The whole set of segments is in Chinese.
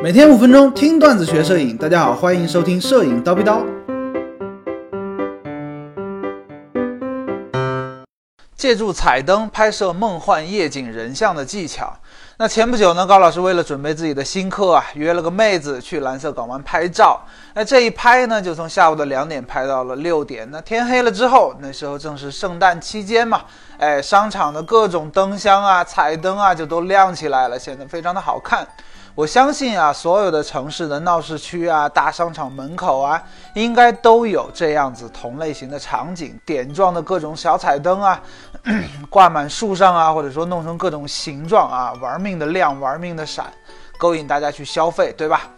每天五分钟听段子学摄影，大家好，欢迎收听摄影叨逼叨。借助彩灯拍摄梦幻夜景人像的技巧。那前不久呢，高老师为了准备自己的新课啊，约了个妹子去蓝色港湾拍照。那这一拍呢，就从下午的两点拍到了六点。那天黑了之后，那时候正是圣诞期间嘛，哎，商场的各种灯箱啊、彩灯啊，就都亮起来了，显得非常的好看。我相信啊，所有的城市的闹市区啊、大商场门口啊，应该都有这样子同类型的场景，点状的各种小彩灯啊，挂满树上啊，或者说弄成各种形状啊，玩命的亮，玩命的闪，勾引大家去消费，对吧？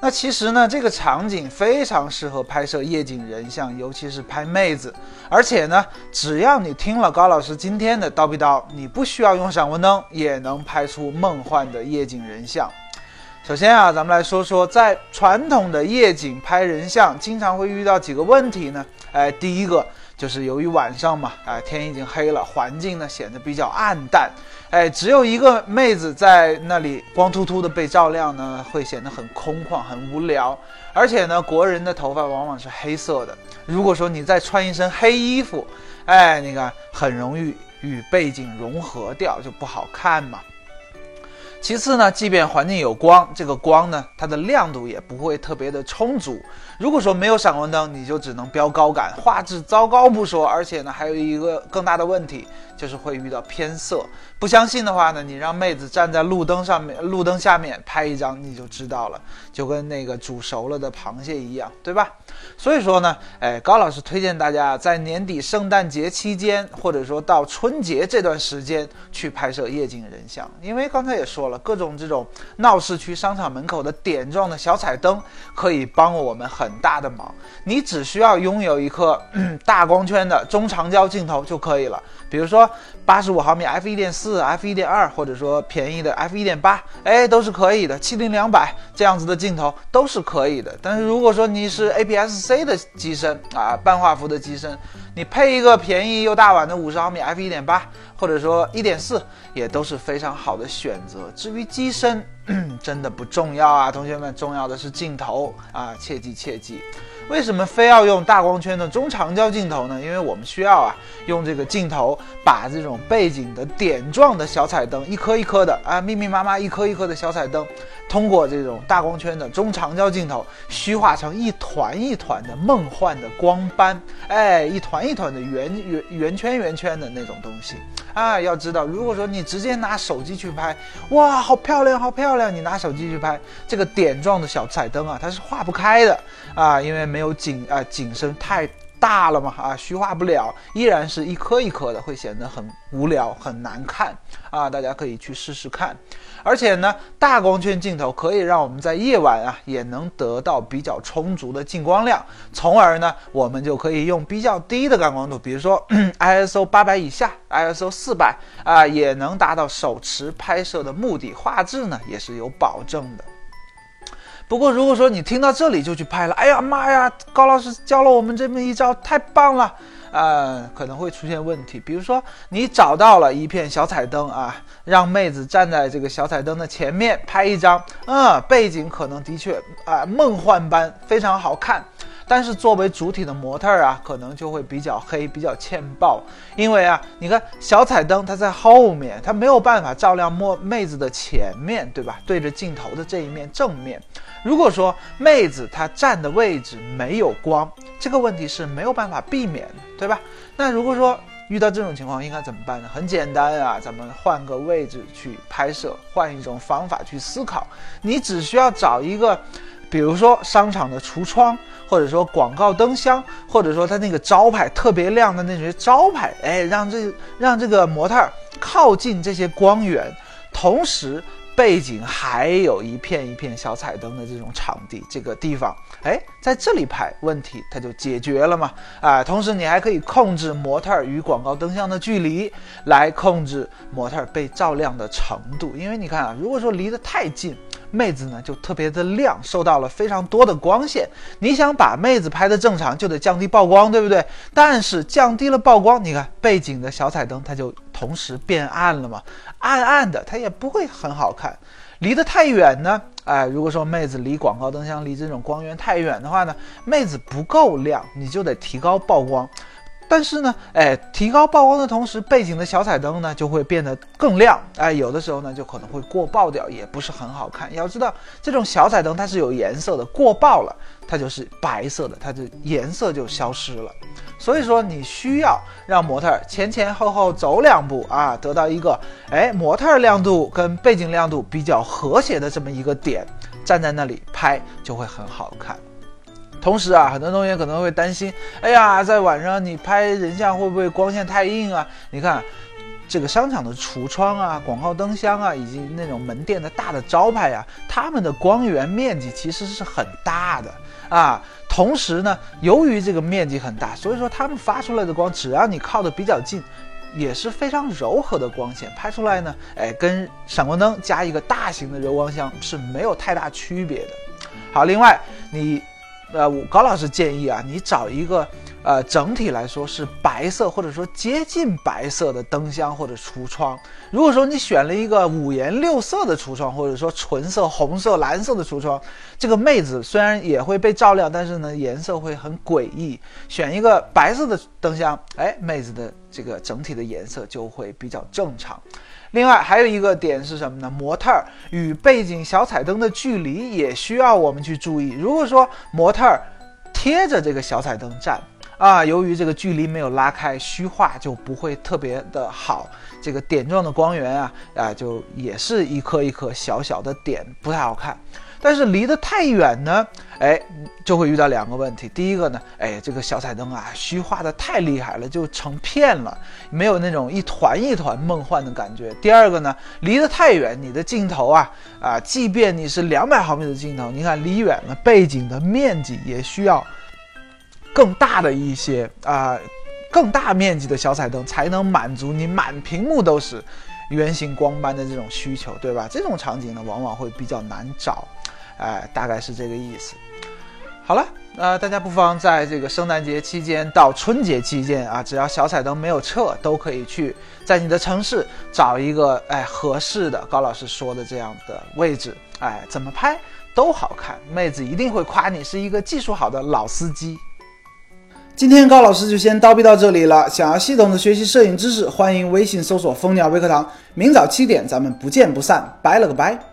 那其实呢，这个场景非常适合拍摄夜景人像，尤其是拍妹子。而且呢，只要你听了高老师今天的叨逼叨，你不需要用闪光灯，也能拍出梦幻的夜景人像。首先啊，咱们来说说在传统的夜景拍人像，经常会遇到几个问题呢？哎，第一个就是由于晚上嘛，哎，天已经黑了，环境呢显得比较暗淡，哎，只有一个妹子在那里光秃秃的被照亮呢，会显得很空旷、很无聊。而且呢，国人的头发往往是黑色的，如果说你再穿一身黑衣服，哎，你看很容易与背景融合掉，就不好看嘛。其次呢，即便环境有光，这个光呢，它的亮度也不会特别的充足。如果说没有闪光灯，你就只能标高感，画质糟糕不说，而且呢，还有一个更大的问题，就是会遇到偏色。不相信的话呢，你让妹子站在路灯上面，路灯下面拍一张，你就知道了，就跟那个煮熟了的螃蟹一样，对吧？所以说呢，哎，高老师推荐大家在年底圣诞节期间，或者说到春节这段时间去拍摄夜景人像，因为刚才也说，了各种这种闹市区、商场门口的点状的小彩灯，可以帮我们很大的忙。你只需要拥有一颗大光圈的中长焦镜头就可以了，比如说八十五毫米 f 一点四。f 一点二，或者说便宜的 f 一点八，哎，都是可以的。七零两百这样子的镜头都是可以的。但是如果说你是 APS-C 的机身啊，半画幅的机身，你配一个便宜又大碗的五十毫米 f 一点八，或者说一点四，也都是非常好的选择。至于机身，真的不重要啊，同学们，重要的是镜头啊，切记切记。为什么非要用大光圈的中长焦镜头呢？因为我们需要啊，用这个镜头把这种背景的点状的小彩灯，一颗一颗的啊，密密麻麻一颗一颗的小彩灯，通过这种大光圈的中长焦镜头，虚化成一团一团的梦幻的光斑，哎，一团一团的圆圆圆圈圆圈的那种东西啊。要知道，如果说你直接拿手机去拍，哇，好漂亮，好漂亮！你拿手机去拍这个点状的小彩灯啊，它是化不开的啊，因为没。有景啊，景深太大了嘛啊，虚化不了，依然是一颗一颗的，会显得很无聊、很难看啊。大家可以去试试看。而且呢，大光圈镜头可以让我们在夜晚啊，也能得到比较充足的进光量，从而呢，我们就可以用比较低的感光度，比如说 ISO 八百以下，ISO 四百啊，也能达到手持拍摄的目的，画质呢也是有保证的。不过，如果说你听到这里就去拍了，哎呀妈呀，高老师教了我们这么一招，太棒了，呃，可能会出现问题。比如说，你找到了一片小彩灯啊，让妹子站在这个小彩灯的前面拍一张，嗯，背景可能的确啊梦幻般，非常好看。但是作为主体的模特儿啊，可能就会比较黑，比较欠爆，因为啊，你看小彩灯它在后面，它没有办法照亮妹妹子的前面对吧？对着镜头的这一面正面。如果说妹子她站的位置没有光，这个问题是没有办法避免的，对吧？那如果说遇到这种情况应该怎么办呢？很简单啊，咱们换个位置去拍摄，换一种方法去思考，你只需要找一个。比如说商场的橱窗，或者说广告灯箱，或者说它那个招牌特别亮的那些招牌，哎，让这让这个模特靠近这些光源，同时背景还有一片一片小彩灯的这种场地，这个地方，哎，在这里拍，问题它就解决了嘛，啊，同时你还可以控制模特与广告灯箱的距离，来控制模特被照亮的程度，因为你看啊，如果说离得太近。妹子呢就特别的亮，受到了非常多的光线。你想把妹子拍的正常，就得降低曝光，对不对？但是降低了曝光，你看背景的小彩灯它就同时变暗了嘛，暗暗的它也不会很好看。离得太远呢，哎，如果说妹子离广告灯箱离这种光源太远的话呢，妹子不够亮，你就得提高曝光。但是呢，哎，提高曝光的同时，背景的小彩灯呢就会变得更亮，哎，有的时候呢就可能会过曝掉，也不是很好看。要知道，这种小彩灯它是有颜色的，过曝了它就是白色的，它的颜色就消失了。所以说，你需要让模特前前后后走两步啊，得到一个哎模特亮度跟背景亮度比较和谐的这么一个点，站在那里拍就会很好看。同时啊，很多同学可能会担心，哎呀，在晚上你拍人像会不会光线太硬啊？你看，这个商场的橱窗啊、广告灯箱啊，以及那种门店的大的招牌呀，它们的光源面积其实是很大的啊。同时呢，由于这个面积很大，所以说它们发出来的光，只要你靠得比较近，也是非常柔和的光线，拍出来呢，哎，跟闪光灯加一个大型的柔光箱是没有太大区别的。好，另外你。呃，我高老师建议啊，你找一个，呃，整体来说是白色或者说接近白色的灯箱或者橱窗。如果说你选了一个五颜六色的橱窗，或者说纯色、红色、蓝色的橱窗，这个妹子虽然也会被照亮，但是呢，颜色会很诡异。选一个白色的灯箱，哎，妹子的这个整体的颜色就会比较正常。另外还有一个点是什么呢？模特儿与背景小彩灯的距离也需要我们去注意。如果说模特儿贴着这个小彩灯站啊，由于这个距离没有拉开，虚化就不会特别的好。这个点状的光源啊啊，就也是一颗一颗小小的点，不太好看。但是离得太远呢，哎，就会遇到两个问题。第一个呢，哎，这个小彩灯啊，虚化的太厉害了，就成片了，没有那种一团一团梦幻的感觉。第二个呢，离得太远，你的镜头啊啊，即便你是两百毫米的镜头，你看离远了，背景的面积也需要更大的一些啊，更大面积的小彩灯才能满足你满屏幕都是圆形光斑的这种需求，对吧？这种场景呢，往往会比较难找。哎，大概是这个意思。好了，呃，大家不妨在这个圣诞节期间到春节期间啊，只要小彩灯没有撤，都可以去在你的城市找一个哎合适的高老师说的这样的位置，哎，怎么拍都好看，妹子一定会夸你是一个技术好的老司机。今天高老师就先叨逼到这里了。想要系统的学习摄影知识，欢迎微信搜索蜂鸟微课堂。明早七点，咱们不见不散。拜了个拜。